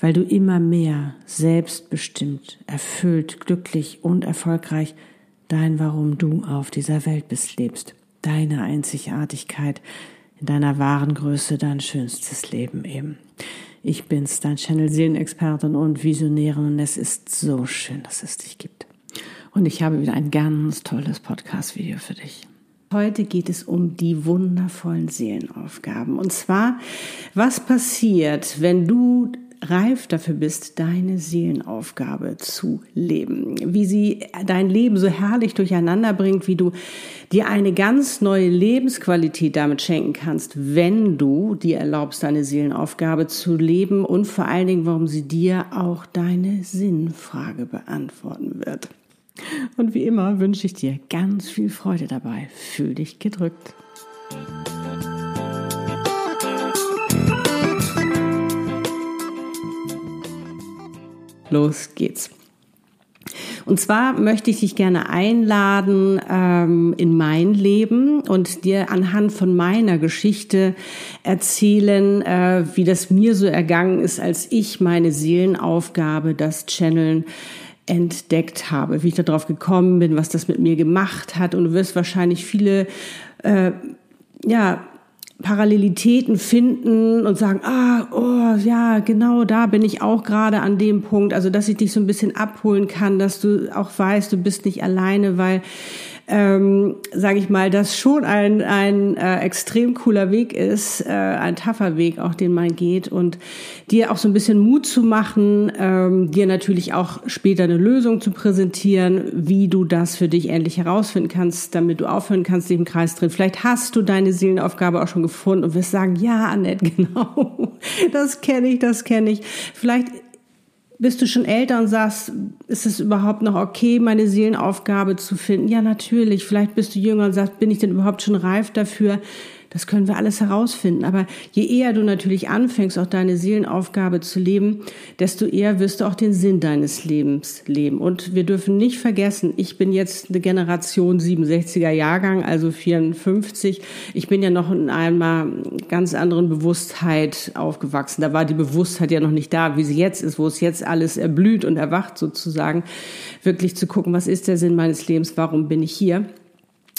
weil du immer mehr selbstbestimmt, erfüllt, glücklich und erfolgreich dein Warum du auf dieser Welt bist lebst, deine Einzigartigkeit in deiner wahren Größe, dein schönstes Leben eben. Ich bin's, dein Channel Seelenexpertin und Visionärin und es ist so schön, dass es dich gibt. Und ich habe wieder ein ganz tolles Podcast-Video für dich. Heute geht es um die wundervollen Seelenaufgaben. Und zwar, was passiert, wenn du reif dafür bist, deine Seelenaufgabe zu leben. Wie sie dein Leben so herrlich durcheinander bringt, wie du dir eine ganz neue Lebensqualität damit schenken kannst, wenn du dir erlaubst, deine Seelenaufgabe zu leben und vor allen Dingen, warum sie dir auch deine Sinnfrage beantworten wird. Und wie immer wünsche ich dir ganz viel Freude dabei. Fühl dich gedrückt. Los geht's. Und zwar möchte ich dich gerne einladen ähm, in mein Leben und dir anhand von meiner Geschichte erzählen, äh, wie das mir so ergangen ist, als ich meine Seelenaufgabe, das Channeln, entdeckt habe, wie ich darauf gekommen bin, was das mit mir gemacht hat. Und du wirst wahrscheinlich viele äh, ja, Parallelitäten finden und sagen, ah, oh, ja, genau da bin ich auch gerade an dem Punkt. Also, dass ich dich so ein bisschen abholen kann, dass du auch weißt, du bist nicht alleine, weil ähm, sage ich mal, das schon ein, ein äh, extrem cooler Weg ist, äh, ein taffer Weg auch, den man geht und dir auch so ein bisschen Mut zu machen, ähm, dir natürlich auch später eine Lösung zu präsentieren, wie du das für dich endlich herausfinden kannst, damit du aufhören kannst, dich im Kreis drin. Vielleicht hast du deine Seelenaufgabe auch schon gefunden und wirst sagen, ja, Annette, genau, das kenne ich, das kenne ich. Vielleicht bist du schon älter und sagst, ist es überhaupt noch okay, meine Seelenaufgabe zu finden? Ja, natürlich. Vielleicht bist du jünger und sagst, bin ich denn überhaupt schon reif dafür? Das können wir alles herausfinden. Aber je eher du natürlich anfängst, auch deine Seelenaufgabe zu leben, desto eher wirst du auch den Sinn deines Lebens leben. Und wir dürfen nicht vergessen, ich bin jetzt eine Generation 67er Jahrgang, also 54. Ich bin ja noch in einer ganz anderen Bewusstheit aufgewachsen. Da war die Bewusstheit ja noch nicht da, wie sie jetzt ist, wo es jetzt alles erblüht und erwacht sozusagen. Wirklich zu gucken, was ist der Sinn meines Lebens? Warum bin ich hier?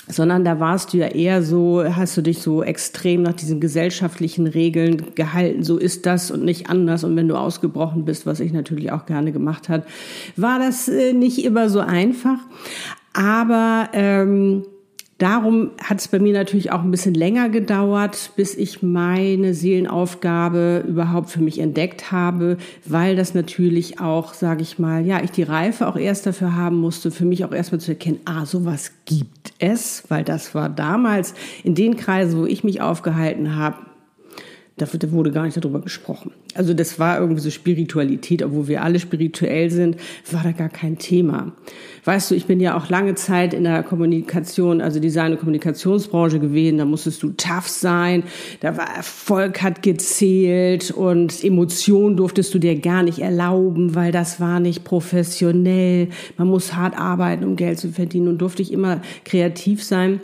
Sondern da warst du ja eher so, hast du dich so extrem nach diesen gesellschaftlichen Regeln gehalten, so ist das und nicht anders. Und wenn du ausgebrochen bist, was ich natürlich auch gerne gemacht hat, war das äh, nicht immer so einfach. Aber ähm, Darum hat es bei mir natürlich auch ein bisschen länger gedauert, bis ich meine Seelenaufgabe überhaupt für mich entdeckt habe, weil das natürlich auch, sage ich mal, ja, ich die Reife auch erst dafür haben musste, für mich auch erstmal zu erkennen, ah, sowas gibt es, weil das war damals in den Kreisen, wo ich mich aufgehalten habe, da wurde gar nicht darüber gesprochen. Also das war irgendwie so Spiritualität, obwohl wir alle spirituell sind, war da gar kein Thema. Weißt du, ich bin ja auch lange Zeit in der Kommunikation, also Design- und Kommunikationsbranche gewesen. Da musstest du tough sein, da war Erfolg hat gezählt und Emotionen durftest du dir gar nicht erlauben, weil das war nicht professionell. Man muss hart arbeiten, um Geld zu verdienen und durfte ich immer kreativ sein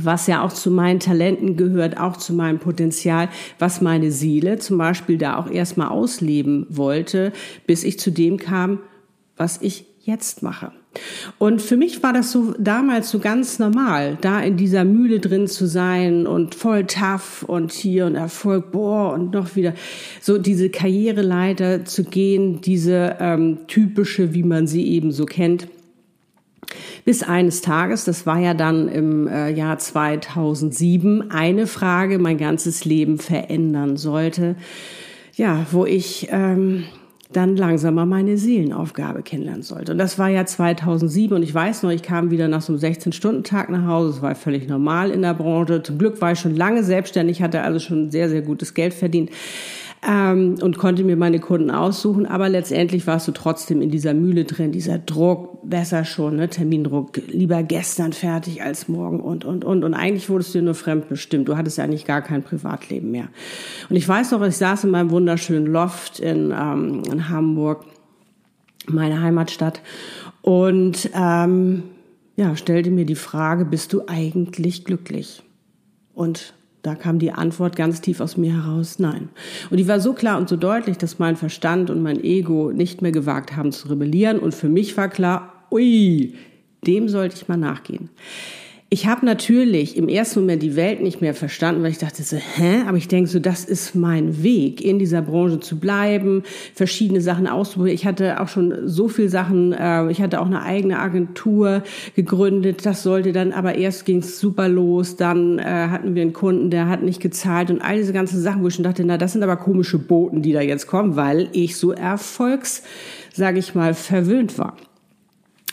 was ja auch zu meinen Talenten gehört, auch zu meinem Potenzial, was meine Seele zum Beispiel da auch erstmal ausleben wollte, bis ich zu dem kam, was ich jetzt mache. Und für mich war das so damals so ganz normal, da in dieser Mühle drin zu sein und voll tough und hier und Erfolg, boah, und noch wieder so diese Karriereleiter zu gehen, diese ähm, typische, wie man sie eben so kennt. Bis eines Tages, das war ja dann im äh, Jahr 2007, eine Frage mein ganzes Leben verändern sollte. Ja, wo ich ähm, dann langsam mal meine Seelenaufgabe kennenlernen sollte. Und das war ja 2007 und ich weiß noch, ich kam wieder nach so einem 16-Stunden-Tag nach Hause. Das war völlig normal in der Branche. Zum Glück war ich schon lange selbstständig, hatte also schon sehr, sehr gutes Geld verdient ähm, und konnte mir meine Kunden aussuchen. Aber letztendlich warst du trotzdem in dieser Mühle drin, dieser Druck, besser schon, ne? Termindruck, lieber gestern fertig als morgen und, und, und. Und eigentlich wurdest du nur fremdbestimmt. Du hattest ja eigentlich gar kein Privatleben mehr. Und ich weiß noch, ich saß in meinem wunderschönen Loft in, ähm, in Hamburg, meine Heimatstadt, und ähm, ja, stellte mir die Frage, bist du eigentlich glücklich? Und da kam die Antwort ganz tief aus mir heraus, nein. Und die war so klar und so deutlich, dass mein Verstand und mein Ego nicht mehr gewagt haben zu rebellieren. Und für mich war klar, ui, dem sollte ich mal nachgehen. Ich habe natürlich im ersten Moment die Welt nicht mehr verstanden, weil ich dachte so, hä? Aber ich denke so, das ist mein Weg, in dieser Branche zu bleiben, verschiedene Sachen auszuprobieren. Ich hatte auch schon so viel Sachen, äh, ich hatte auch eine eigene Agentur gegründet. Das sollte dann, aber erst ging es super los. Dann äh, hatten wir einen Kunden, der hat nicht gezahlt und all diese ganzen Sachen, wo ich schon dachte, na, das sind aber komische Boten, die da jetzt kommen, weil ich so erfolgs, sage ich mal, verwöhnt war.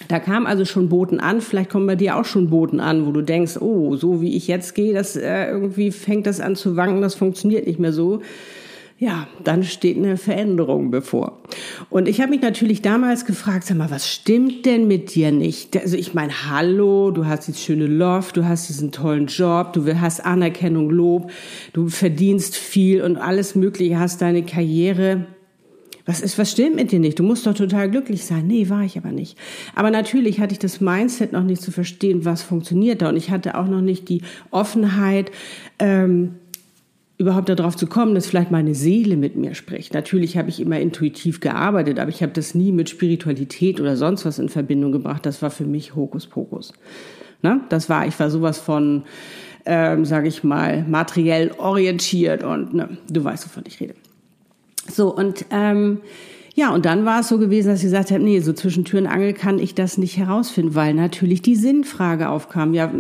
Da kam also schon Boten an, vielleicht kommen bei dir auch schon Boten an, wo du denkst, oh, so wie ich jetzt gehe, das äh, irgendwie fängt das an zu wanken, das funktioniert nicht mehr so. Ja, dann steht eine Veränderung bevor. Und ich habe mich natürlich damals gefragt, sag mal, was stimmt denn mit dir nicht? Also ich meine, hallo, du hast dieses schöne Loft, du hast diesen tollen Job, du hast Anerkennung, Lob, du verdienst viel und alles Mögliche, hast deine Karriere was ist, was stimmt mit dir nicht? Du musst doch total glücklich sein. Nee, war ich aber nicht. Aber natürlich hatte ich das Mindset noch nicht zu verstehen, was funktioniert da. Und ich hatte auch noch nicht die Offenheit, ähm, überhaupt darauf zu kommen, dass vielleicht meine Seele mit mir spricht. Natürlich habe ich immer intuitiv gearbeitet, aber ich habe das nie mit Spiritualität oder sonst was in Verbindung gebracht. Das war für mich Hokuspokus. Ne? Das war, ich war sowas von, ähm, sage ich mal, materiell orientiert und ne, du weißt, wovon ich rede. So, und ähm, ja, und dann war es so gewesen, dass ich gesagt habe, nee, so zwischen Tür und Angel kann ich das nicht herausfinden, weil natürlich die Sinnfrage aufkam. Ja,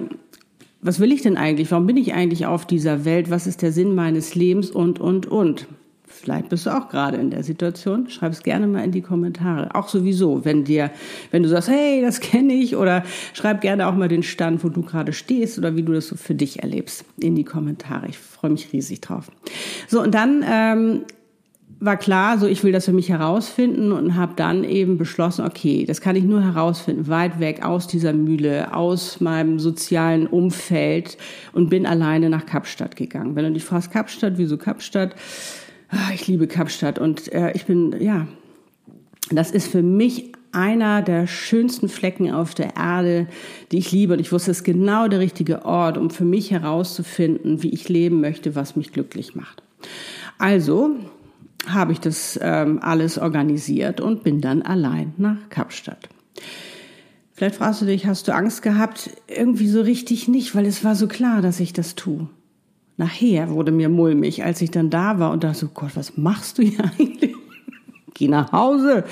was will ich denn eigentlich? Warum bin ich eigentlich auf dieser Welt? Was ist der Sinn meines Lebens? Und, und, und. Vielleicht bist du auch gerade in der Situation. Schreib es gerne mal in die Kommentare. Auch sowieso, wenn dir, wenn du sagst, hey, das kenne ich, oder schreib gerne auch mal den Stand, wo du gerade stehst oder wie du das so für dich erlebst, in die Kommentare. Ich freue mich riesig drauf. So, und dann ähm, war klar, so ich will das für mich herausfinden und habe dann eben beschlossen, okay, das kann ich nur herausfinden, weit weg aus dieser Mühle, aus meinem sozialen Umfeld und bin alleine nach Kapstadt gegangen. Wenn du dich fragst, Kapstadt, wieso Kapstadt? Ah, ich liebe Kapstadt und äh, ich bin, ja, das ist für mich einer der schönsten Flecken auf der Erde, die ich liebe. Und ich wusste, es ist genau der richtige Ort, um für mich herauszufinden, wie ich leben möchte, was mich glücklich macht. Also habe ich das ähm, alles organisiert und bin dann allein nach Kapstadt. Vielleicht fragst du dich, hast du Angst gehabt? Irgendwie so richtig nicht, weil es war so klar, dass ich das tue. Nachher wurde mir mulmig, als ich dann da war und dachte so, Gott, was machst du hier eigentlich? Geh nach Hause.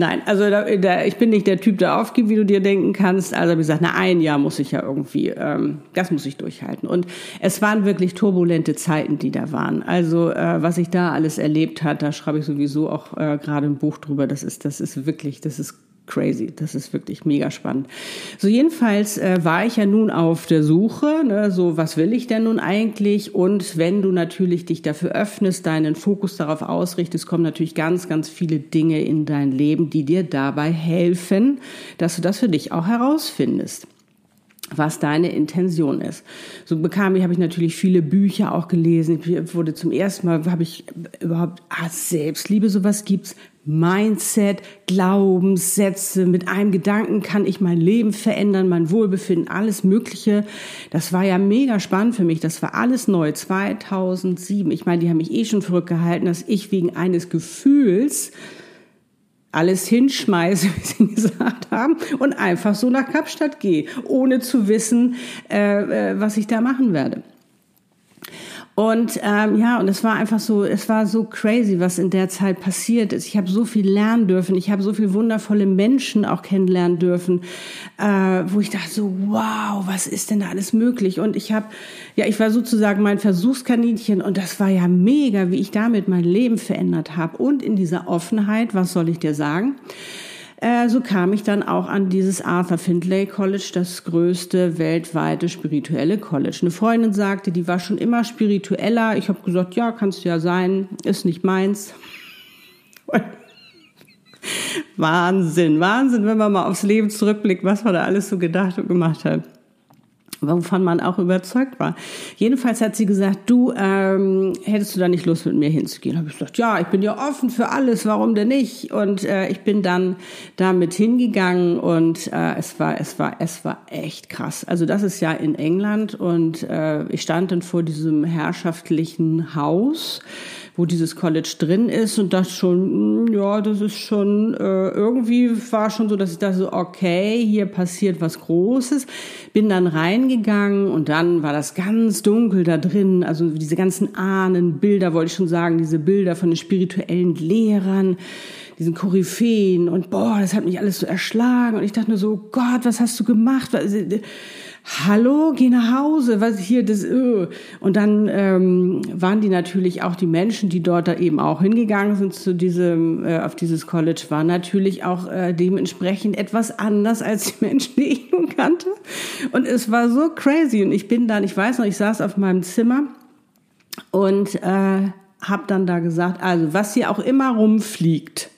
Nein, also da, da, ich bin nicht der Typ, der aufgibt, wie du dir denken kannst. Also ich gesagt, na ein Jahr muss ich ja irgendwie, ähm, das muss ich durchhalten. Und es waren wirklich turbulente Zeiten, die da waren. Also äh, was ich da alles erlebt hat, da schreibe ich sowieso auch äh, gerade ein Buch drüber. Das ist, das ist wirklich, das ist crazy. Das ist wirklich mega spannend. So jedenfalls äh, war ich ja nun auf der Suche, ne, so was will ich denn nun eigentlich? Und wenn du natürlich dich dafür öffnest, deinen Fokus darauf ausrichtest, kommen natürlich ganz, ganz viele Dinge in dein Leben, die dir dabei helfen, dass du das für dich auch herausfindest was deine Intention ist. So bekam ich, habe ich natürlich viele Bücher auch gelesen. Ich wurde zum ersten Mal, habe ich überhaupt, ah, Selbstliebe, sowas gibt's. Mindset, Glaubenssätze, mit einem Gedanken kann ich mein Leben verändern, mein Wohlbefinden, alles Mögliche. Das war ja mega spannend für mich. Das war alles neu. 2007. Ich meine, die haben mich eh schon verrückt gehalten, dass ich wegen eines Gefühls alles hinschmeiße, wie sie gesagt haben, und einfach so nach Kapstadt gehe, ohne zu wissen, äh, äh, was ich da machen werde. Und ähm, ja, und es war einfach so, es war so crazy, was in der Zeit passiert ist. Ich habe so viel lernen dürfen, ich habe so viele wundervolle Menschen auch kennenlernen dürfen, äh, wo ich dachte so, wow, was ist denn da alles möglich? Und ich habe, ja, ich war sozusagen mein Versuchskaninchen und das war ja mega, wie ich damit mein Leben verändert habe. Und in dieser Offenheit, was soll ich dir sagen? Äh, so kam ich dann auch an dieses Arthur Findlay College, das größte weltweite spirituelle College. Eine Freundin sagte, die war schon immer spiritueller. Ich habe gesagt, ja, kannst du ja sein, ist nicht meins. Wahnsinn, Wahnsinn, wenn man mal aufs Leben zurückblickt, was man da alles so gedacht und gemacht hat wovon man auch überzeugt war. Jedenfalls hat sie gesagt, du, ähm, hättest du da nicht Lust mit mir hinzugehen? Habe ich gesagt, ja, ich bin ja offen für alles, warum denn nicht? Und äh, ich bin dann damit hingegangen und äh, es war, es war, es war echt krass. Also das ist ja in England und äh, ich stand dann vor diesem herrschaftlichen Haus wo dieses College drin ist und das schon, hm, ja, das ist schon, äh, irgendwie war schon so, dass ich dachte so, okay, hier passiert was Großes. Bin dann reingegangen und dann war das ganz dunkel da drin, also diese ganzen Ahnenbilder, wollte ich schon sagen, diese Bilder von den spirituellen Lehrern, diesen Koryphäen und boah, das hat mich alles so erschlagen und ich dachte nur so, Gott, was hast du gemacht? Was, hallo, geh nach Hause, was hier das öh. und dann ähm, waren die natürlich auch die Menschen, die dort da eben auch hingegangen sind zu diesem äh, auf dieses College, waren natürlich auch äh, dementsprechend etwas anders als die Menschen, die ich nun kannte und es war so crazy und ich bin dann, ich weiß noch, ich saß auf meinem Zimmer und äh, habe dann da gesagt, also was hier auch immer rumfliegt,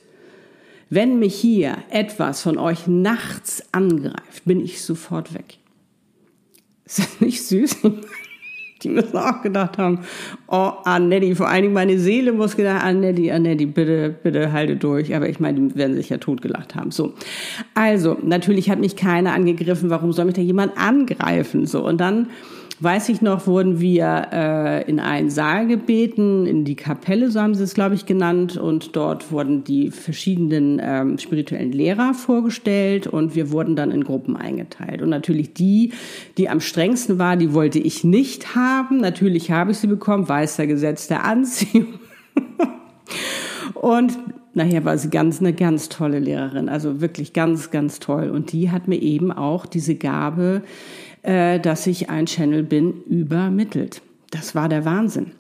wenn mich hier etwas von euch nachts angreift, bin ich sofort weg. Ist das nicht süß? Die müssen auch gedacht haben, oh, Annette, vor allen Dingen meine Seele muss gedacht, Annette, Annette, bitte, bitte halte durch. Aber ich meine, die werden sich ja totgelacht haben. So. Also, natürlich hat mich keiner angegriffen. Warum soll mich da jemand angreifen? So. Und dann weiß ich noch, wurden wir äh, in einen Saal gebeten, in die Kapelle, so haben sie es, glaube ich, genannt. Und dort wurden die verschiedenen ähm, spirituellen Lehrer vorgestellt und wir wurden dann in Gruppen eingeteilt. Und natürlich die, die am strengsten war, die wollte ich nicht haben. Natürlich habe ich sie bekommen, weiß der Gesetz der Anziehung. und nachher war sie ganz eine ganz tolle Lehrerin, also wirklich ganz, ganz toll. Und die hat mir eben auch diese Gabe äh, dass ich ein Channel bin, übermittelt. Das war der Wahnsinn.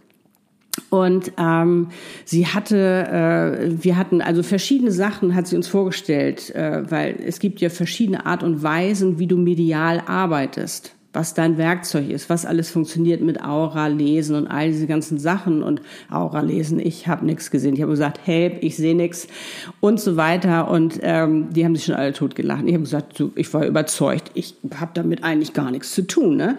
Und ähm, sie hatte, äh, wir hatten also verschiedene Sachen, hat sie uns vorgestellt, äh, weil es gibt ja verschiedene Art und Weisen, wie du medial arbeitest was dein Werkzeug ist, was alles funktioniert mit Aura lesen und all diese ganzen Sachen und Aura lesen. Ich habe nichts gesehen. Ich habe gesagt, help, ich sehe nichts und so weiter. Und ähm, die haben sich schon alle totgelacht. Ich habe gesagt, so, ich war überzeugt, ich habe damit eigentlich gar nichts zu tun. Ne?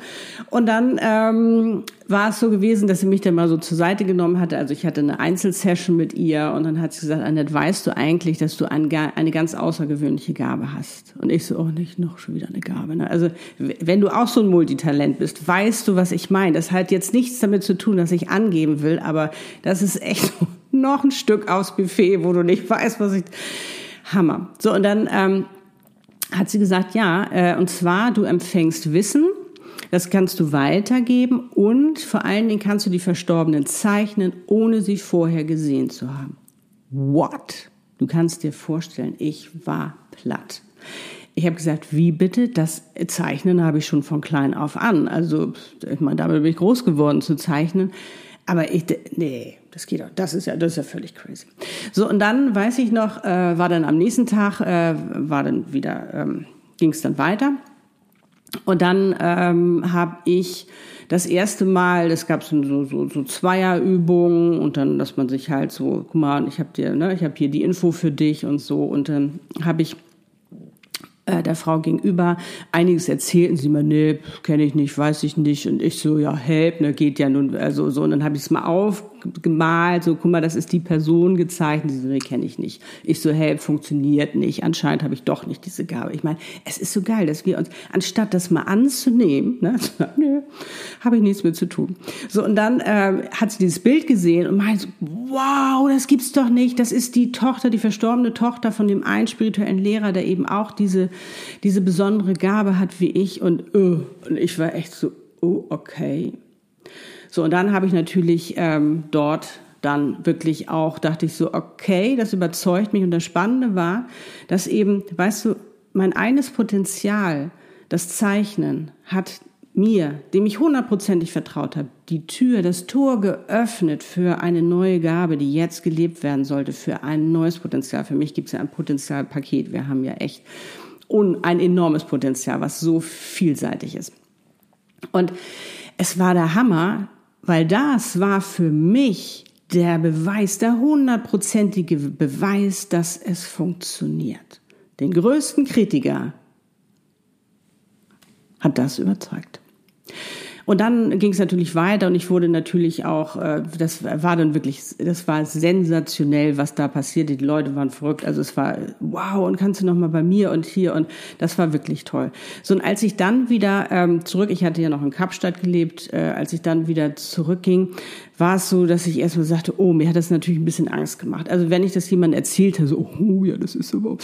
Und dann ähm, war es so gewesen, dass sie mich dann mal so zur Seite genommen hatte. Also ich hatte eine Einzelsession mit ihr und dann hat sie gesagt, Annette, weißt du eigentlich, dass du eine ganz außergewöhnliche Gabe hast? Und ich so, oh, nicht noch schon wieder eine Gabe. Ne? Also wenn du auch so ein Multitalent bist, weißt du, was ich meine. Das hat jetzt nichts damit zu tun, dass ich angeben will, aber das ist echt noch ein Stück aufs Buffet, wo du nicht weißt, was ich... Hammer. So, und dann ähm, hat sie gesagt, ja, äh, und zwar, du empfängst Wissen das kannst du weitergeben und vor allen Dingen kannst du die Verstorbenen zeichnen, ohne sie vorher gesehen zu haben. What? Du kannst dir vorstellen, ich war platt. Ich habe gesagt, wie bitte? Das Zeichnen habe ich schon von klein auf an. Also, ich meine, damit bin ich groß geworden zu zeichnen. Aber ich, nee, das geht auch. Das ist ja, das ist ja völlig crazy. So, und dann weiß ich noch, äh, war dann am nächsten Tag, äh, war dann wieder, ähm, ging es dann weiter. Und dann ähm, habe ich das erste Mal, das gab so, so, so Zweierübungen und dann, dass man sich halt so, guck mal, ich habe dir, ne, ich habe hier die Info für dich und so. Und dann habe ich äh, der Frau gegenüber einiges erzählten sie mir, nee, kenne ich nicht, weiß ich nicht. Und ich so, ja, help, ne, geht ja nun, also so. Und dann habe ich es mal auf gemalt, so, guck mal, das ist die Person gezeichnet, diese, nee, kenne ich nicht. Ich so, hey, funktioniert nicht, anscheinend habe ich doch nicht diese Gabe. Ich meine, es ist so geil, dass wir uns, anstatt das mal anzunehmen, ne, nö, habe ich nichts mehr zu tun. So, und dann äh, hat sie dieses Bild gesehen und meinte, wow, das gibt's doch nicht, das ist die Tochter, die verstorbene Tochter von dem einen spirituellen Lehrer, der eben auch diese, diese besondere Gabe hat wie ich und, uh, und ich war echt so, oh, okay. So, und dann habe ich natürlich ähm, dort dann wirklich auch, dachte ich so, okay, das überzeugt mich. Und das Spannende war, dass eben, weißt du, mein eines Potenzial, das Zeichnen, hat mir, dem ich hundertprozentig vertraut habe, die Tür, das Tor geöffnet für eine neue Gabe, die jetzt gelebt werden sollte, für ein neues Potenzial. Für mich gibt es ja ein Potenzialpaket. Wir haben ja echt ein enormes Potenzial, was so vielseitig ist. Und es war der Hammer, weil das war für mich der Beweis, der hundertprozentige Beweis, dass es funktioniert. Den größten Kritiker hat das überzeugt. Und dann ging es natürlich weiter und ich wurde natürlich auch, äh, das war dann wirklich, das war sensationell, was da passierte. Die Leute waren verrückt. Also es war wow und kannst du noch mal bei mir und hier und das war wirklich toll. So und als ich dann wieder ähm, zurück, ich hatte ja noch in Kapstadt gelebt, äh, als ich dann wieder zurückging, war es so, dass ich erstmal sagte, oh, mir hat das natürlich ein bisschen Angst gemacht. Also wenn ich das jemandem erzählt habe, so, oh ja, das ist aber.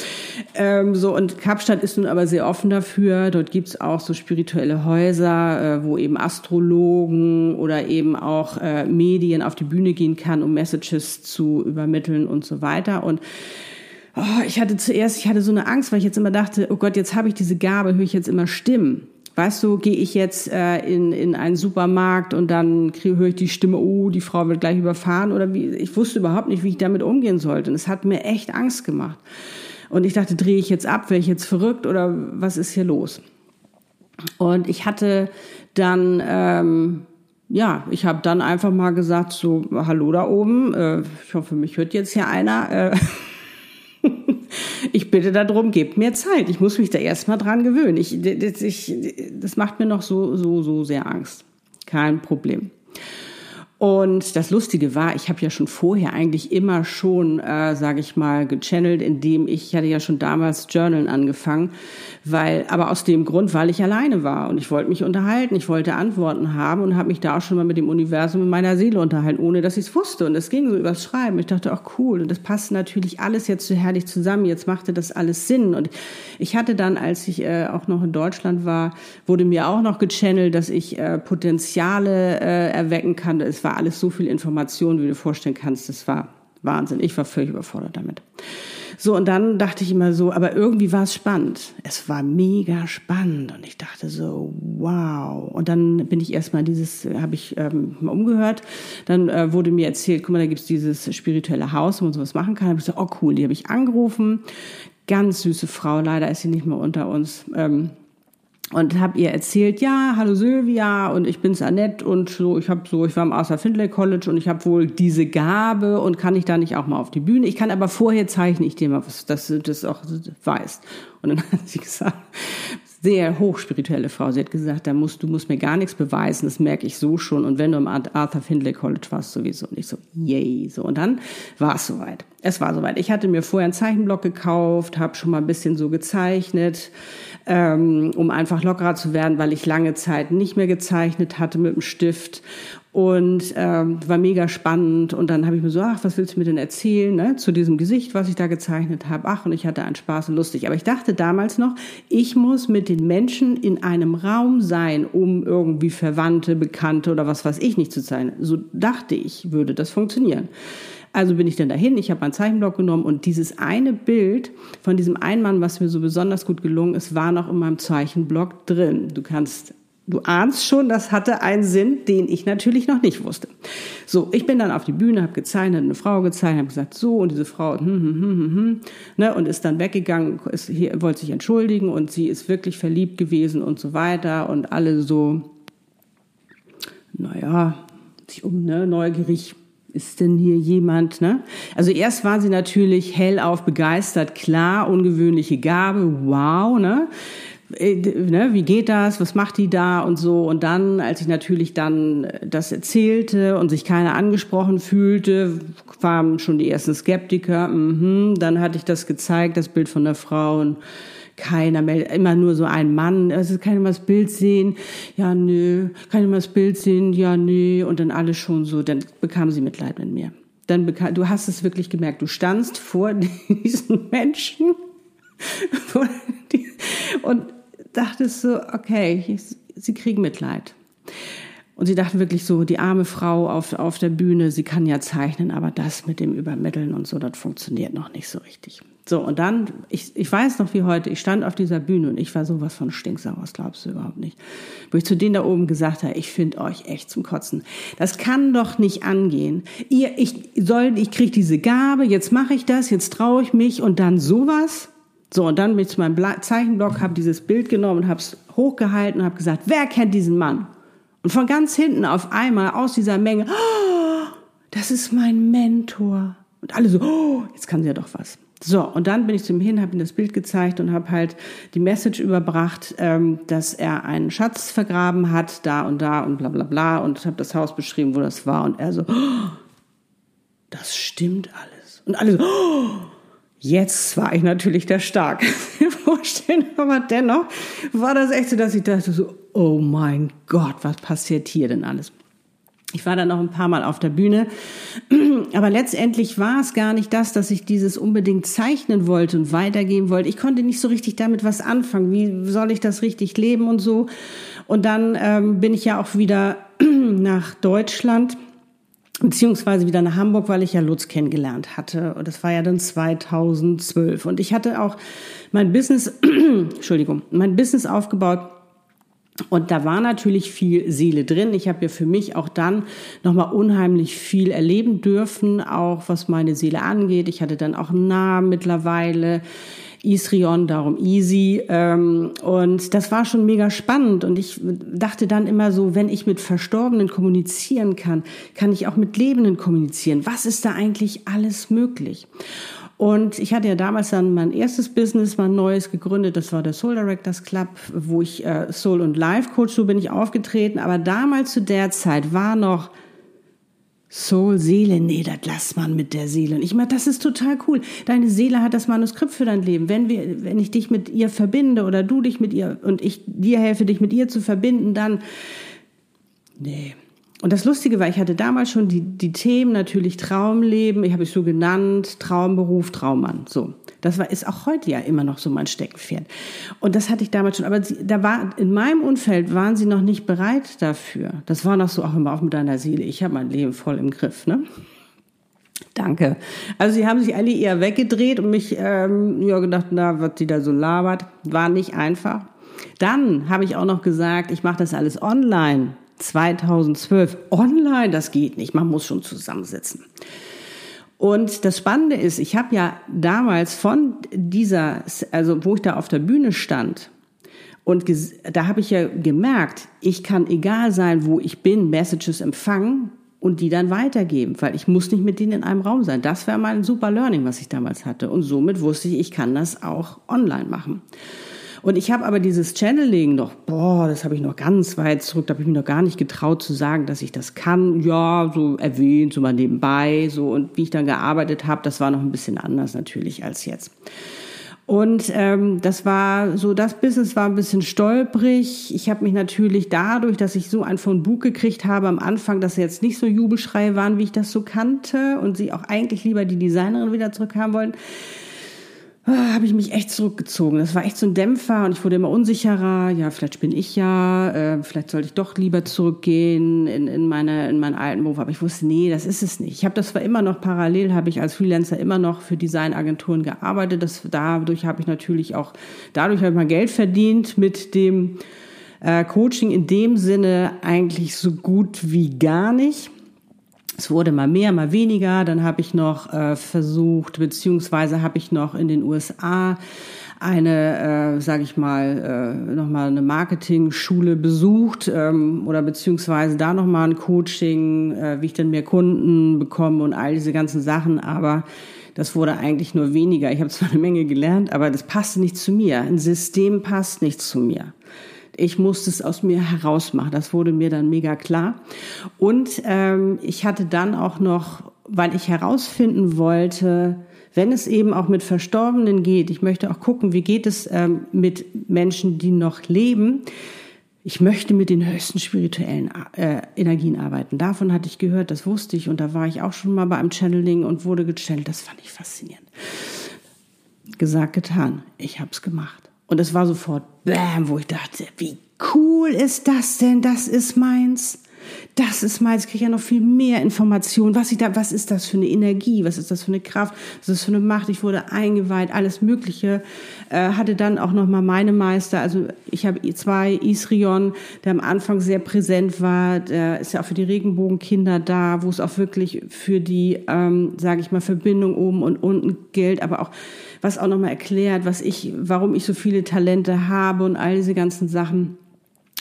Ähm, so, und Kapstadt ist nun aber sehr offen dafür. Dort gibt's auch so spirituelle Häuser, äh, wo eben Astrologen oder eben auch äh, Medien auf die Bühne gehen kann, um Messages zu übermitteln und so weiter. Und oh, ich hatte zuerst, ich hatte so eine Angst, weil ich jetzt immer dachte, oh Gott, jetzt habe ich diese Gabe, höre ich jetzt immer Stimmen. Weißt du, gehe ich jetzt äh, in, in einen Supermarkt und dann höre ich die Stimme, oh, die Frau wird gleich überfahren oder wie. Ich wusste überhaupt nicht, wie ich damit umgehen sollte. Und es hat mir echt Angst gemacht. Und ich dachte, drehe ich jetzt ab, wäre ich jetzt verrückt oder was ist hier los? Und ich hatte dann, ähm, ja, ich habe dann einfach mal gesagt, so, hallo da oben, äh, ich hoffe, mich hört jetzt hier einer. Äh, ich bitte darum, gebt mir Zeit. Ich muss mich da erstmal dran gewöhnen. Ich, das, ich, das macht mir noch so, so, so sehr Angst. Kein Problem. Und das Lustige war, ich habe ja schon vorher eigentlich immer schon, äh, sage ich mal, gechannelt, indem ich, ich hatte ja schon damals Journalen angefangen, weil, aber aus dem Grund, weil ich alleine war und ich wollte mich unterhalten, ich wollte Antworten haben und habe mich da auch schon mal mit dem Universum in meiner Seele unterhalten, ohne dass ich es wusste. Und es ging so übers Schreiben. Ich dachte, auch cool. Und das passt natürlich alles jetzt so herrlich zusammen. Jetzt machte das alles Sinn. Und ich hatte dann, als ich äh, auch noch in Deutschland war, wurde mir auch noch gechannelt, dass ich äh, Potenziale äh, erwecken kann. Es war alles so viel Information, wie du dir vorstellen kannst. Das war Wahnsinn. Ich war völlig überfordert damit. So, und dann dachte ich immer so, aber irgendwie war es spannend. Es war mega spannend. Und ich dachte so, wow. Und dann bin ich erstmal dieses, habe ich ähm, mal umgehört. Dann äh, wurde mir erzählt, guck mal, da gibt's dieses spirituelle Haus, wo man sowas machen kann. Da habe ich gesagt, oh cool, die habe ich angerufen. Ganz süße Frau, leider ist sie nicht mehr unter uns. Ähm, und habe ihr erzählt, ja, hallo Sylvia und ich bin's Annette und so, ich habe so, ich war am Arthur Findlay College und ich habe wohl diese Gabe und kann ich da nicht auch mal auf die Bühne? Ich kann aber vorher zeichne ich dir mal was, dass du das auch weißt. Und dann hat sie gesagt, sehr hochspirituelle Frau, sie hat gesagt, da musst du musst mir gar nichts beweisen, das merke ich so schon und wenn du am Arthur Findlay College warst sowieso und ich so, yay, so und dann war es soweit. Es war soweit. Ich hatte mir vorher einen Zeichenblock gekauft, habe schon mal ein bisschen so gezeichnet ähm, um einfach lockerer zu werden, weil ich lange Zeit nicht mehr gezeichnet hatte mit dem Stift und ähm, war mega spannend. Und dann habe ich mir so, ach, was willst du mir denn erzählen ne, zu diesem Gesicht, was ich da gezeichnet habe? Ach, und ich hatte einen Spaß und lustig. Aber ich dachte damals noch, ich muss mit den Menschen in einem Raum sein, um irgendwie Verwandte, Bekannte oder was weiß ich nicht zu zeichnen. So dachte ich, würde das funktionieren. Also bin ich dann dahin, ich habe meinen Zeichenblock genommen und dieses eine Bild von diesem Einmann, was mir so besonders gut gelungen ist, war noch in meinem Zeichenblock drin. Du kannst Du ahnst schon, das hatte einen Sinn, den ich natürlich noch nicht wusste. So, ich bin dann auf die Bühne, habe gezeichnet, eine Frau gezeichnet, habe gesagt, so, und diese Frau, hm, hm, hm, hm, hm, ne, und ist dann weggegangen, ist hier, wollte sich entschuldigen und sie ist wirklich verliebt gewesen und so weiter und alle so, naja, sich um, ne, neugierig, ist denn hier jemand, ne? Also erst war sie natürlich hellauf begeistert, klar, ungewöhnliche Gabe, wow, ne? Äh, ne, wie geht das, was macht die da und so. Und dann, als ich natürlich dann das erzählte und sich keiner angesprochen fühlte, kamen schon die ersten Skeptiker. Mhm. Dann hatte ich das gezeigt, das Bild von der Frau und keiner meldet, immer nur so ein Mann, also kann ich mal das Bild sehen? Ja, nö. Kann ich mal das Bild sehen? Ja, nö. Und dann alles schon so, dann bekam sie Mitleid mit mir. Dann bekam, du hast es wirklich gemerkt, du standst vor diesen Menschen und dachtest so, okay, sie kriegen Mitleid. Und sie dachten wirklich so, die arme Frau auf, auf der Bühne, sie kann ja zeichnen, aber das mit dem Übermitteln und so, das funktioniert noch nicht so richtig. So, und dann, ich, ich weiß noch wie heute, ich stand auf dieser Bühne und ich war sowas von stinksauer, das glaubst du überhaupt nicht. Wo ich zu denen da oben gesagt habe, ich finde euch echt zum Kotzen. Das kann doch nicht angehen. Ihr, ich soll, ich kriege diese Gabe, jetzt mache ich das, jetzt traue ich mich und dann sowas. So, und dann bin ich zu meinem Zeichenblock, habe dieses Bild genommen und habe es hochgehalten und habe gesagt, wer kennt diesen Mann? Und von ganz hinten auf einmal aus dieser Menge, oh, das ist mein Mentor. Und alle so, oh, jetzt kann sie ja doch was. So, und dann bin ich zu ihm hin, habe ihm das Bild gezeigt und habe halt die Message überbracht, ähm, dass er einen Schatz vergraben hat, da und da und bla bla bla und habe das Haus beschrieben, wo das war. Und er so, oh, das stimmt alles. Und alle so, oh, jetzt war ich natürlich der Stark. vorstellen, aber dennoch war das echt so, dass ich dachte so, oh mein Gott, was passiert hier denn alles? Ich war dann noch ein paar Mal auf der Bühne, aber letztendlich war es gar nicht das, dass ich dieses unbedingt zeichnen wollte und weitergeben wollte. Ich konnte nicht so richtig damit was anfangen. Wie soll ich das richtig leben und so? Und dann ähm, bin ich ja auch wieder nach Deutschland beziehungsweise wieder nach Hamburg, weil ich ja Lutz kennengelernt hatte. Und das war ja dann 2012. Und ich hatte auch mein Business, Entschuldigung, mein Business aufgebaut. Und da war natürlich viel Seele drin. Ich habe ja für mich auch dann nochmal unheimlich viel erleben dürfen, auch was meine Seele angeht. Ich hatte dann auch einen Namen mittlerweile. Isrion, darum Easy. Ähm, und das war schon mega spannend. Und ich dachte dann immer so, wenn ich mit Verstorbenen kommunizieren kann, kann ich auch mit Lebenden kommunizieren. Was ist da eigentlich alles möglich? Und ich hatte ja damals dann mein erstes Business, mein neues gegründet. Das war der Soul Directors Club, wo ich äh, Soul und Life Coach, so bin ich aufgetreten. Aber damals zu der Zeit war noch Soul, Seele, nee, das lass man mit der Seele. Und ich meine, das ist total cool. Deine Seele hat das Manuskript für dein Leben. Wenn wir, wenn ich dich mit ihr verbinde oder du dich mit ihr und ich dir helfe, dich mit ihr zu verbinden, dann, nee. Und das Lustige war, ich hatte damals schon die, die Themen natürlich Traumleben, ich habe es so genannt, Traumberuf, Traummann, so. Das war, ist auch heute ja immer noch so mein Steckenpferd. Und das hatte ich damals schon. Aber sie, da war, in meinem Umfeld waren sie noch nicht bereit dafür. Das war noch so auch immer auf mit deiner Seele. Ich habe mein Leben voll im Griff, ne? Danke. Also sie haben sich alle eher weggedreht und mich ähm, ja gedacht, na, was die da so labert, war nicht einfach. Dann habe ich auch noch gesagt, ich mache das alles online. 2012 online, das geht nicht, man muss schon zusammensitzen. Und das Spannende ist, ich habe ja damals von dieser, also wo ich da auf der Bühne stand, und da habe ich ja gemerkt, ich kann egal sein, wo ich bin, Messages empfangen und die dann weitergeben, weil ich muss nicht mit denen in einem Raum sein. Das wäre mein super Learning, was ich damals hatte. Und somit wusste ich, ich kann das auch online machen. Und ich habe aber dieses Channeling noch, boah, das habe ich noch ganz weit zurück, da habe ich mich noch gar nicht getraut zu sagen, dass ich das kann. Ja, so erwähnt, so mal nebenbei, so und wie ich dann gearbeitet habe, das war noch ein bisschen anders natürlich als jetzt. Und ähm, das war so, das Business war ein bisschen stolprig. Ich habe mich natürlich dadurch, dass ich so ein von Bug gekriegt habe am Anfang, dass sie jetzt nicht so Jubelschreie waren, wie ich das so kannte und sie auch eigentlich lieber die Designerin wieder zurückhaben wollen, Ah, habe ich mich echt zurückgezogen. Das war echt so ein Dämpfer und ich wurde immer unsicherer. Ja, vielleicht bin ich ja, äh, vielleicht sollte ich doch lieber zurückgehen in, in, meine, in meinen alten Beruf. Aber ich wusste, nee, das ist es nicht. Ich habe das zwar immer noch parallel, habe ich als Freelancer immer noch für Designagenturen gearbeitet. Das, dadurch habe ich natürlich auch, dadurch habe ich mal Geld verdient mit dem äh, Coaching in dem Sinne eigentlich so gut wie gar nicht. Es wurde mal mehr, mal weniger. Dann habe ich noch äh, versucht, beziehungsweise habe ich noch in den USA eine, äh, sage ich mal, äh, nochmal eine Marketing-Schule besucht ähm, oder beziehungsweise da nochmal ein Coaching, äh, wie ich dann mehr Kunden bekomme und all diese ganzen Sachen. Aber das wurde eigentlich nur weniger. Ich habe zwar eine Menge gelernt, aber das passte nicht zu mir. Ein System passt nicht zu mir ich musste es aus mir herausmachen. Das wurde mir dann mega klar. Und ähm, ich hatte dann auch noch, weil ich herausfinden wollte, wenn es eben auch mit Verstorbenen geht, ich möchte auch gucken, wie geht es ähm, mit Menschen, die noch leben. Ich möchte mit den höchsten spirituellen äh, Energien arbeiten. Davon hatte ich gehört, das wusste ich und da war ich auch schon mal bei einem Channeling und wurde gechannelt. Das fand ich faszinierend. Gesagt, getan. Ich habe es gemacht. Und es war sofort Bam, wo ich dachte, wie cool ist das denn? Das ist meins. Das ist meins, ich kriege ja noch viel mehr Informationen. Was, ich da, was ist das für eine Energie? Was ist das für eine Kraft? Was ist das für eine Macht? Ich wurde eingeweiht, alles Mögliche. Äh, hatte dann auch noch mal meine Meister. Also ich habe zwei, Isrion, der am Anfang sehr präsent war. Der ist ja auch für die Regenbogenkinder da, wo es auch wirklich für die, ähm, sage ich mal, Verbindung oben und unten gilt, aber auch was auch noch mal erklärt, was ich, warum ich so viele Talente habe und all diese ganzen Sachen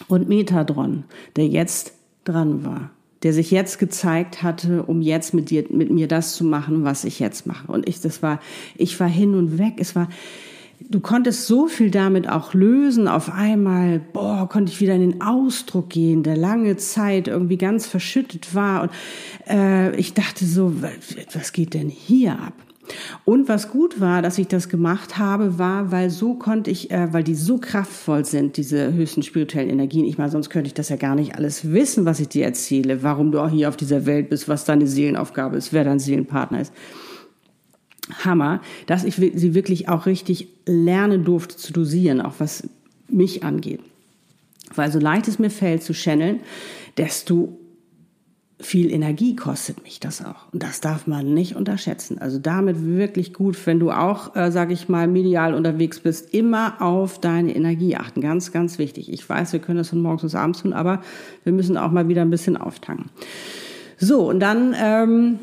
und Metadron, der jetzt dran war, der sich jetzt gezeigt hatte, um jetzt mit dir, mit mir das zu machen, was ich jetzt mache. Und ich, das war, ich war hin und weg. Es war, du konntest so viel damit auch lösen. Auf einmal, boah, konnte ich wieder in den Ausdruck gehen, der lange Zeit irgendwie ganz verschüttet war. Und äh, ich dachte so, was geht denn hier ab? Und was gut war, dass ich das gemacht habe, war, weil so konnte ich, äh, weil die so kraftvoll sind, diese höchsten spirituellen Energien. Ich meine, sonst könnte ich das ja gar nicht alles wissen, was ich dir erzähle, warum du auch hier auf dieser Welt bist, was deine Seelenaufgabe ist, wer dein Seelenpartner ist. Hammer, dass ich sie wirklich auch richtig lernen durfte zu dosieren, auch was mich angeht. Weil so leicht es mir fällt zu channeln, desto viel Energie kostet mich das auch. Und das darf man nicht unterschätzen. Also damit wirklich gut, wenn du auch, äh, sage ich mal, medial unterwegs bist, immer auf deine Energie achten. Ganz, ganz wichtig. Ich weiß, wir können das von morgens bis abends tun, aber wir müssen auch mal wieder ein bisschen auftanken. So, und dann ähm,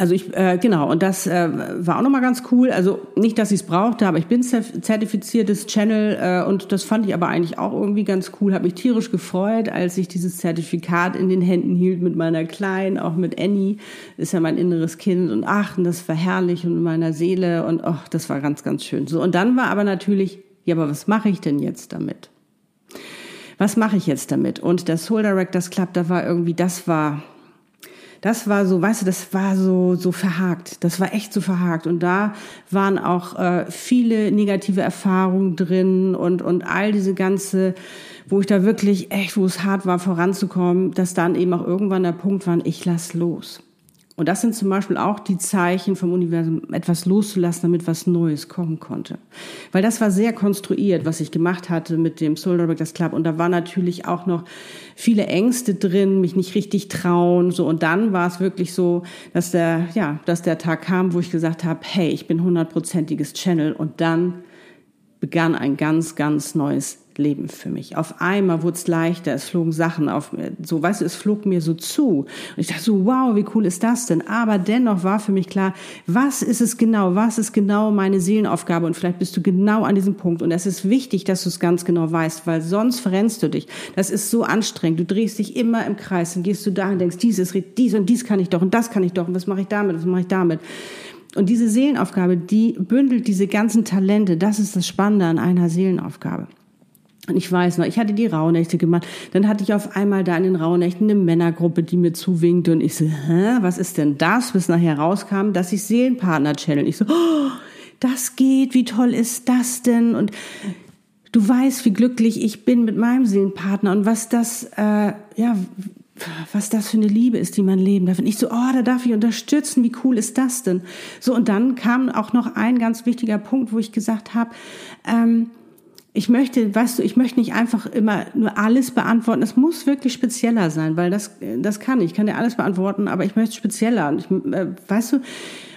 also ich, äh, genau, und das äh, war auch nochmal ganz cool. Also nicht, dass ich es brauchte, aber ich bin zertifiziertes Channel äh, und das fand ich aber eigentlich auch irgendwie ganz cool. Habe mich tierisch gefreut, als ich dieses Zertifikat in den Händen hielt mit meiner Kleinen, auch mit Annie, ist ja mein inneres Kind und ach, und das war herrlich und in meiner Seele und ach, das war ganz, ganz schön. So, und dann war aber natürlich, ja, aber was mache ich denn jetzt damit? Was mache ich jetzt damit? Und der Soul Directors Club, da war irgendwie, das war, das war so, weißt du, das war so, so verhakt. Das war echt so verhakt. Und da waren auch äh, viele negative Erfahrungen drin und, und all diese ganze, wo ich da wirklich echt, wo es hart war, voranzukommen, dass dann eben auch irgendwann der Punkt war, ich lass los. Und das sind zum Beispiel auch die Zeichen vom Universum, etwas loszulassen, damit was Neues kommen konnte. Weil das war sehr konstruiert, was ich gemacht hatte mit dem Soul Directors Club. Und da war natürlich auch noch viele Ängste drin, mich nicht richtig trauen. So und dann war es wirklich so, dass der, ja, dass der Tag kam, wo ich gesagt habe, hey, ich bin hundertprozentiges Channel. Und dann begann ein ganz, ganz neues Leben für mich. Auf einmal wurde es leichter, es flogen Sachen auf mir, so, weißt du, es flog mir so zu. Und ich dachte so, wow, wie cool ist das denn? Aber dennoch war für mich klar, was ist es genau? Was ist genau meine Seelenaufgabe? Und vielleicht bist du genau an diesem Punkt. Und es ist wichtig, dass du es ganz genau weißt, weil sonst verrennst du dich. Das ist so anstrengend. Du drehst dich immer im Kreis und gehst du da und denkst, dieses, dies und dies kann ich doch und das kann ich doch und was mache ich damit, was mache ich damit? Und diese Seelenaufgabe, die bündelt diese ganzen Talente. Das ist das Spannende an einer Seelenaufgabe. Und ich weiß noch, ich hatte die Rauhnächte gemacht. Dann hatte ich auf einmal da in den Rauhnächten eine Männergruppe, die mir zuwinkte. Und ich so, hä, was ist denn das? Bis nachher rauskam, dass ich Seelenpartner channel. Ich so, oh, das geht, wie toll ist das denn? Und du weißt, wie glücklich ich bin mit meinem Seelenpartner und was das, äh, ja, was das für eine Liebe ist, die man leben darf. Und ich so, oh, da darf ich unterstützen, wie cool ist das denn? So, und dann kam auch noch ein ganz wichtiger Punkt, wo ich gesagt habe, ähm, ich möchte, weißt du, ich möchte nicht einfach immer nur alles beantworten. Es muss wirklich spezieller sein, weil das, das kann ich. Ich kann dir alles beantworten, aber ich möchte spezieller. Und ich, äh, weißt du,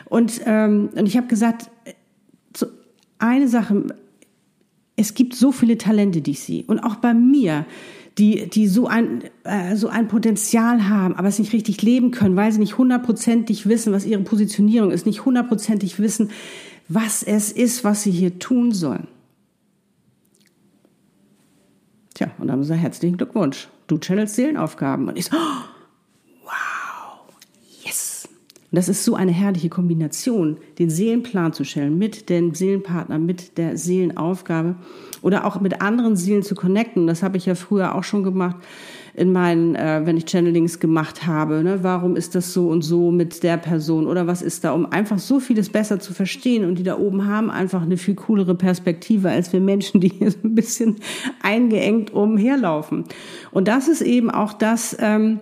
und, ähm, und ich habe gesagt, so eine Sache, es gibt so viele Talente, die ich sehe. Und auch bei mir, die, die so ein, äh, so ein Potenzial haben, aber es nicht richtig leben können, weil sie nicht hundertprozentig wissen, was ihre Positionierung ist, nicht hundertprozentig wissen, was es ist, was sie hier tun sollen. Tja, und dann haben sie herzlichen Glückwunsch. Du channelst Seelenaufgaben. Und ich so, oh, wow, yes. Und das ist so eine herrliche Kombination, den Seelenplan zu stellen mit dem Seelenpartner, mit der Seelenaufgabe oder auch mit anderen Seelen zu connecten. Das habe ich ja früher auch schon gemacht in meinen, äh, wenn ich Channelings gemacht habe, ne, warum ist das so und so mit der Person? Oder was ist da, um einfach so vieles besser zu verstehen und die da oben haben einfach eine viel coolere Perspektive als wir Menschen, die hier so ein bisschen eingeengt umherlaufen. Und das ist eben auch das, ähm,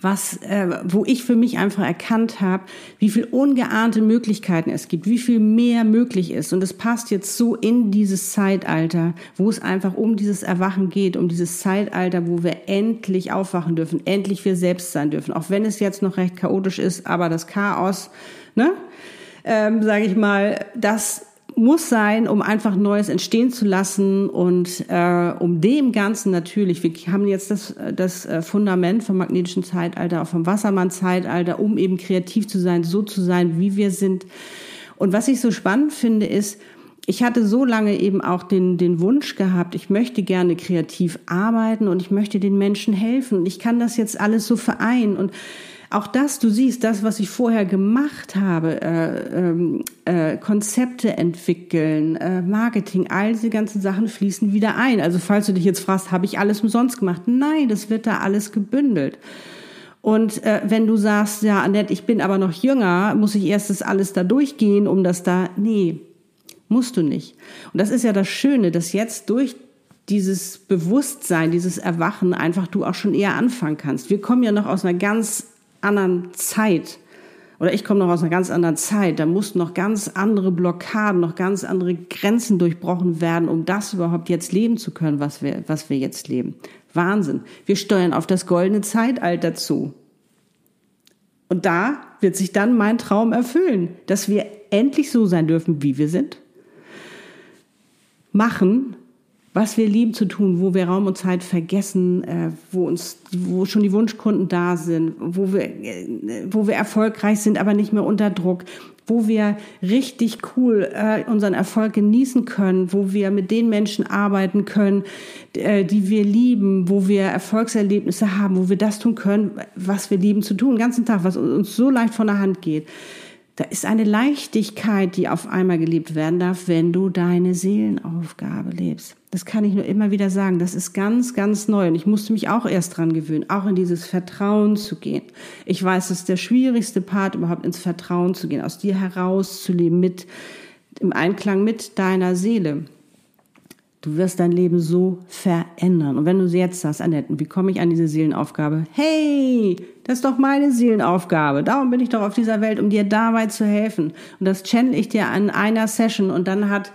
was, äh, wo ich für mich einfach erkannt habe, wie viel ungeahnte Möglichkeiten es gibt, wie viel mehr möglich ist. Und es passt jetzt so in dieses Zeitalter, wo es einfach um dieses Erwachen geht, um dieses Zeitalter, wo wir endlich aufwachen dürfen, endlich wir selbst sein dürfen, auch wenn es jetzt noch recht chaotisch ist, aber das Chaos, ne, ähm, sage ich mal, das muss sein, um einfach Neues entstehen zu lassen und äh, um dem Ganzen natürlich, wir haben jetzt das, das äh, Fundament vom magnetischen Zeitalter, auch vom Wassermann-Zeitalter, um eben kreativ zu sein, so zu sein, wie wir sind. Und was ich so spannend finde, ist, ich hatte so lange eben auch den, den Wunsch gehabt, ich möchte gerne kreativ arbeiten und ich möchte den Menschen helfen und ich kann das jetzt alles so vereinen und auch das, du siehst, das, was ich vorher gemacht habe, äh, ähm, äh, Konzepte entwickeln, äh, Marketing, all diese ganzen Sachen fließen wieder ein. Also falls du dich jetzt fragst, habe ich alles umsonst gemacht? Nein, das wird da alles gebündelt. Und äh, wenn du sagst, ja, Annette, ich bin aber noch jünger, muss ich erst das alles da durchgehen, um das da. Nee, musst du nicht. Und das ist ja das Schöne, dass jetzt durch dieses Bewusstsein, dieses Erwachen einfach du auch schon eher anfangen kannst. Wir kommen ja noch aus einer ganz anderen Zeit. Oder ich komme noch aus einer ganz anderen Zeit. Da mussten noch ganz andere Blockaden, noch ganz andere Grenzen durchbrochen werden, um das überhaupt jetzt leben zu können, was wir, was wir jetzt leben. Wahnsinn. Wir steuern auf das goldene Zeitalter zu. Und da wird sich dann mein Traum erfüllen, dass wir endlich so sein dürfen, wie wir sind. Machen, was wir lieben zu tun, wo wir Raum und Zeit vergessen, äh, wo uns, wo schon die Wunschkunden da sind, wo wir, äh, wo wir erfolgreich sind, aber nicht mehr unter Druck, wo wir richtig cool äh, unseren Erfolg genießen können, wo wir mit den Menschen arbeiten können, äh, die wir lieben, wo wir Erfolgserlebnisse haben, wo wir das tun können, was wir lieben zu tun, den ganzen Tag, was uns so leicht von der Hand geht. Da ist eine Leichtigkeit, die auf einmal gelebt werden darf, wenn du deine Seelenaufgabe lebst. Das kann ich nur immer wieder sagen. Das ist ganz, ganz neu. Und ich musste mich auch erst dran gewöhnen, auch in dieses Vertrauen zu gehen. Ich weiß, es ist der schwierigste Part, überhaupt ins Vertrauen zu gehen, aus dir herauszuleben, mit, im Einklang mit deiner Seele. Du wirst dein Leben so verändern. Und wenn du jetzt sagst, Annette, wie komme ich an diese Seelenaufgabe? Hey, das ist doch meine Seelenaufgabe. Darum bin ich doch auf dieser Welt, um dir dabei zu helfen. Und das channel ich dir an einer Session. Und dann hat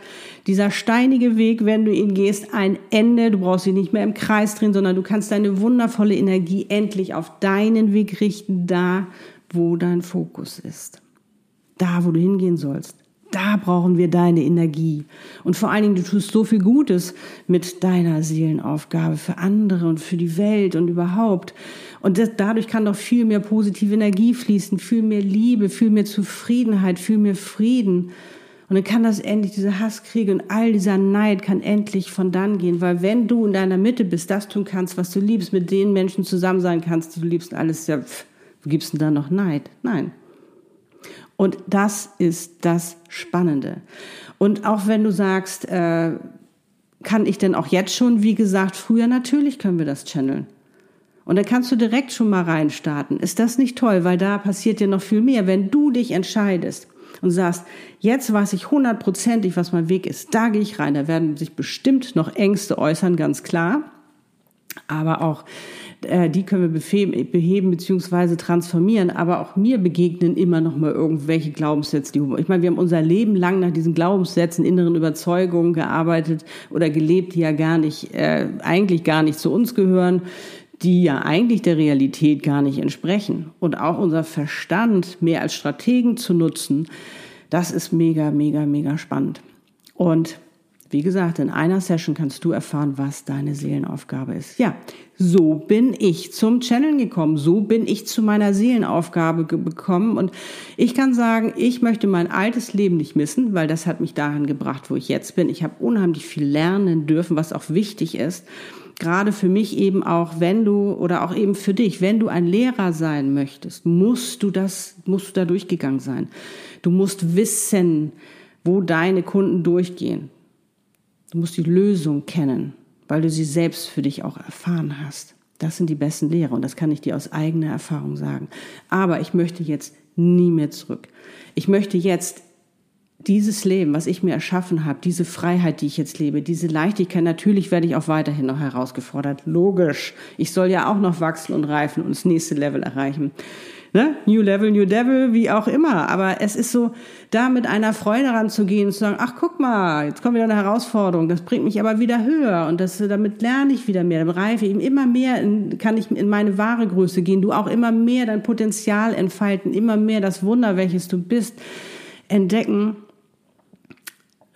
dieser steinige Weg, wenn du ihn gehst, ein Ende. Du brauchst ihn nicht mehr im Kreis drehen, sondern du kannst deine wundervolle Energie endlich auf deinen Weg richten, da, wo dein Fokus ist. Da, wo du hingehen sollst. Da brauchen wir deine Energie. Und vor allen Dingen, du tust so viel Gutes mit deiner Seelenaufgabe für andere und für die Welt und überhaupt. Und das, dadurch kann doch viel mehr positive Energie fließen, viel mehr Liebe, viel mehr Zufriedenheit, viel mehr Frieden. Und dann kann das endlich, diese Hasskriege und all dieser Neid kann endlich von dann gehen. Weil wenn du in deiner Mitte bist, das tun kannst, was du liebst, mit den Menschen zusammen sein kannst, die du liebst, alles, ja, pff, wo gibst denn da noch Neid? Nein. Und das ist das Spannende. Und auch wenn du sagst, äh, kann ich denn auch jetzt schon, wie gesagt, früher natürlich können wir das channeln. Und dann kannst du direkt schon mal reinstarten. Ist das nicht toll? Weil da passiert dir noch viel mehr. Wenn du dich entscheidest und sagst, jetzt weiß ich hundertprozentig, was mein Weg ist, da gehe ich rein. Da werden sich bestimmt noch Ängste äußern, ganz klar. Aber auch äh, die können wir beheben, bzw. transformieren, aber auch mir begegnen immer noch mal irgendwelche Glaubenssätze. Ich meine, wir haben unser Leben lang nach diesen Glaubenssätzen, inneren Überzeugungen gearbeitet oder gelebt, die ja gar nicht, äh, eigentlich gar nicht zu uns gehören, die ja eigentlich der Realität gar nicht entsprechen. Und auch unser Verstand mehr als Strategen zu nutzen, das ist mega, mega, mega spannend. Und wie gesagt, in einer Session kannst du erfahren, was deine Seelenaufgabe ist. Ja, so bin ich zum Channeln gekommen. So bin ich zu meiner Seelenaufgabe gekommen. Und ich kann sagen, ich möchte mein altes Leben nicht missen, weil das hat mich dahin gebracht, wo ich jetzt bin. Ich habe unheimlich viel lernen dürfen, was auch wichtig ist. Gerade für mich eben auch, wenn du oder auch eben für dich, wenn du ein Lehrer sein möchtest, musst du das, musst du da durchgegangen sein. Du musst wissen, wo deine Kunden durchgehen. Du musst die Lösung kennen, weil du sie selbst für dich auch erfahren hast. Das sind die besten Lehrer und das kann ich dir aus eigener Erfahrung sagen. Aber ich möchte jetzt nie mehr zurück. Ich möchte jetzt dieses Leben, was ich mir erschaffen habe, diese Freiheit, die ich jetzt lebe, diese Leichtigkeit, natürlich werde ich auch weiterhin noch herausgefordert. Logisch. Ich soll ja auch noch wachsen und reifen und das nächste Level erreichen. Ne? New Level, New Devil, wie auch immer. Aber es ist so, da mit einer Freude ranzugehen und zu sagen, ach guck mal, jetzt kommt wieder eine Herausforderung, das bringt mich aber wieder höher und das, damit lerne ich wieder mehr, dann reife ich immer mehr, kann ich in meine wahre Größe gehen, du auch immer mehr dein Potenzial entfalten, immer mehr das Wunder, welches du bist, entdecken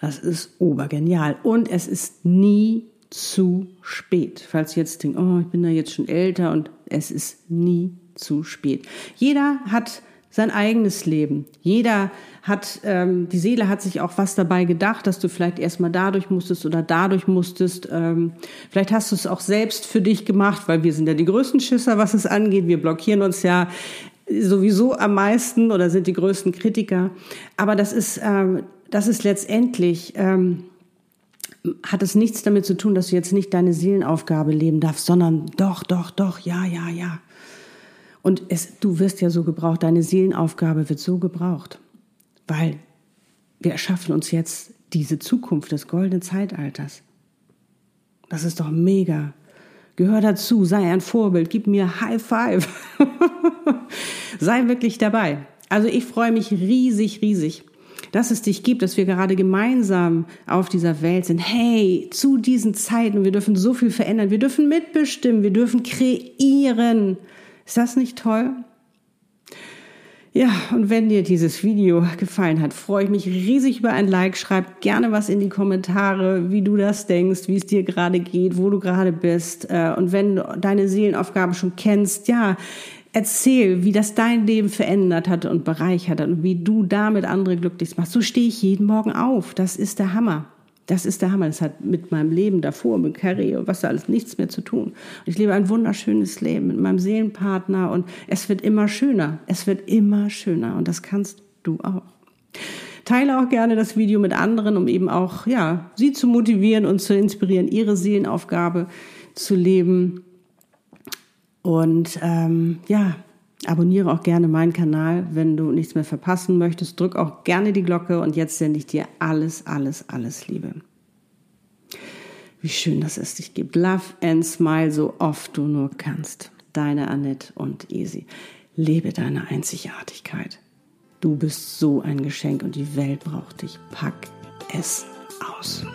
das ist obergenial. Und es ist nie zu spät. Falls du jetzt denkst, oh, ich bin da jetzt schon älter und es ist nie zu spät. Jeder hat sein eigenes Leben. Jeder hat, ähm, die Seele hat sich auch was dabei gedacht, dass du vielleicht erstmal dadurch musstest oder dadurch musstest. Ähm, vielleicht hast du es auch selbst für dich gemacht, weil wir sind ja die größten Schisser, was es angeht. Wir blockieren uns ja sowieso am meisten oder sind die größten Kritiker. Aber das ist, ähm, das ist letztendlich, ähm, hat es nichts damit zu tun, dass du jetzt nicht deine Seelenaufgabe leben darfst, sondern doch, doch, doch, ja, ja, ja. Und es, du wirst ja so gebraucht, deine Seelenaufgabe wird so gebraucht, weil wir erschaffen uns jetzt diese Zukunft des goldenen Zeitalters. Das ist doch mega. Gehör dazu, sei ein Vorbild, gib mir High Five. sei wirklich dabei. Also ich freue mich riesig, riesig, dass es dich gibt, dass wir gerade gemeinsam auf dieser Welt sind. Hey, zu diesen Zeiten, wir dürfen so viel verändern, wir dürfen mitbestimmen, wir dürfen kreieren. Ist das nicht toll? Ja, und wenn dir dieses Video gefallen hat, freue ich mich riesig über ein Like. Schreib gerne was in die Kommentare, wie du das denkst, wie es dir gerade geht, wo du gerade bist. Äh, und wenn du deine Seelenaufgabe schon kennst, ja, Erzähl, wie das dein Leben verändert hat und bereichert hat und wie du damit andere glücklich machst. So stehe ich jeden Morgen auf. Das ist der Hammer. Das ist der Hammer. Das hat mit meinem Leben davor, mit Carrie und was da alles nichts mehr zu tun. Ich lebe ein wunderschönes Leben mit meinem Seelenpartner und es wird immer schöner. Es wird immer schöner und das kannst du auch. Teile auch gerne das Video mit anderen, um eben auch, ja, sie zu motivieren und zu inspirieren, ihre Seelenaufgabe zu leben und ähm, ja, abonniere auch gerne meinen Kanal, wenn du nichts mehr verpassen möchtest. Drück auch gerne die Glocke und jetzt sende ich dir alles, alles, alles Liebe. Wie schön, dass es dich gibt. Love and smile so oft du nur kannst. Deine Annette und Easy. Lebe deine Einzigartigkeit. Du bist so ein Geschenk und die Welt braucht dich. Pack es aus.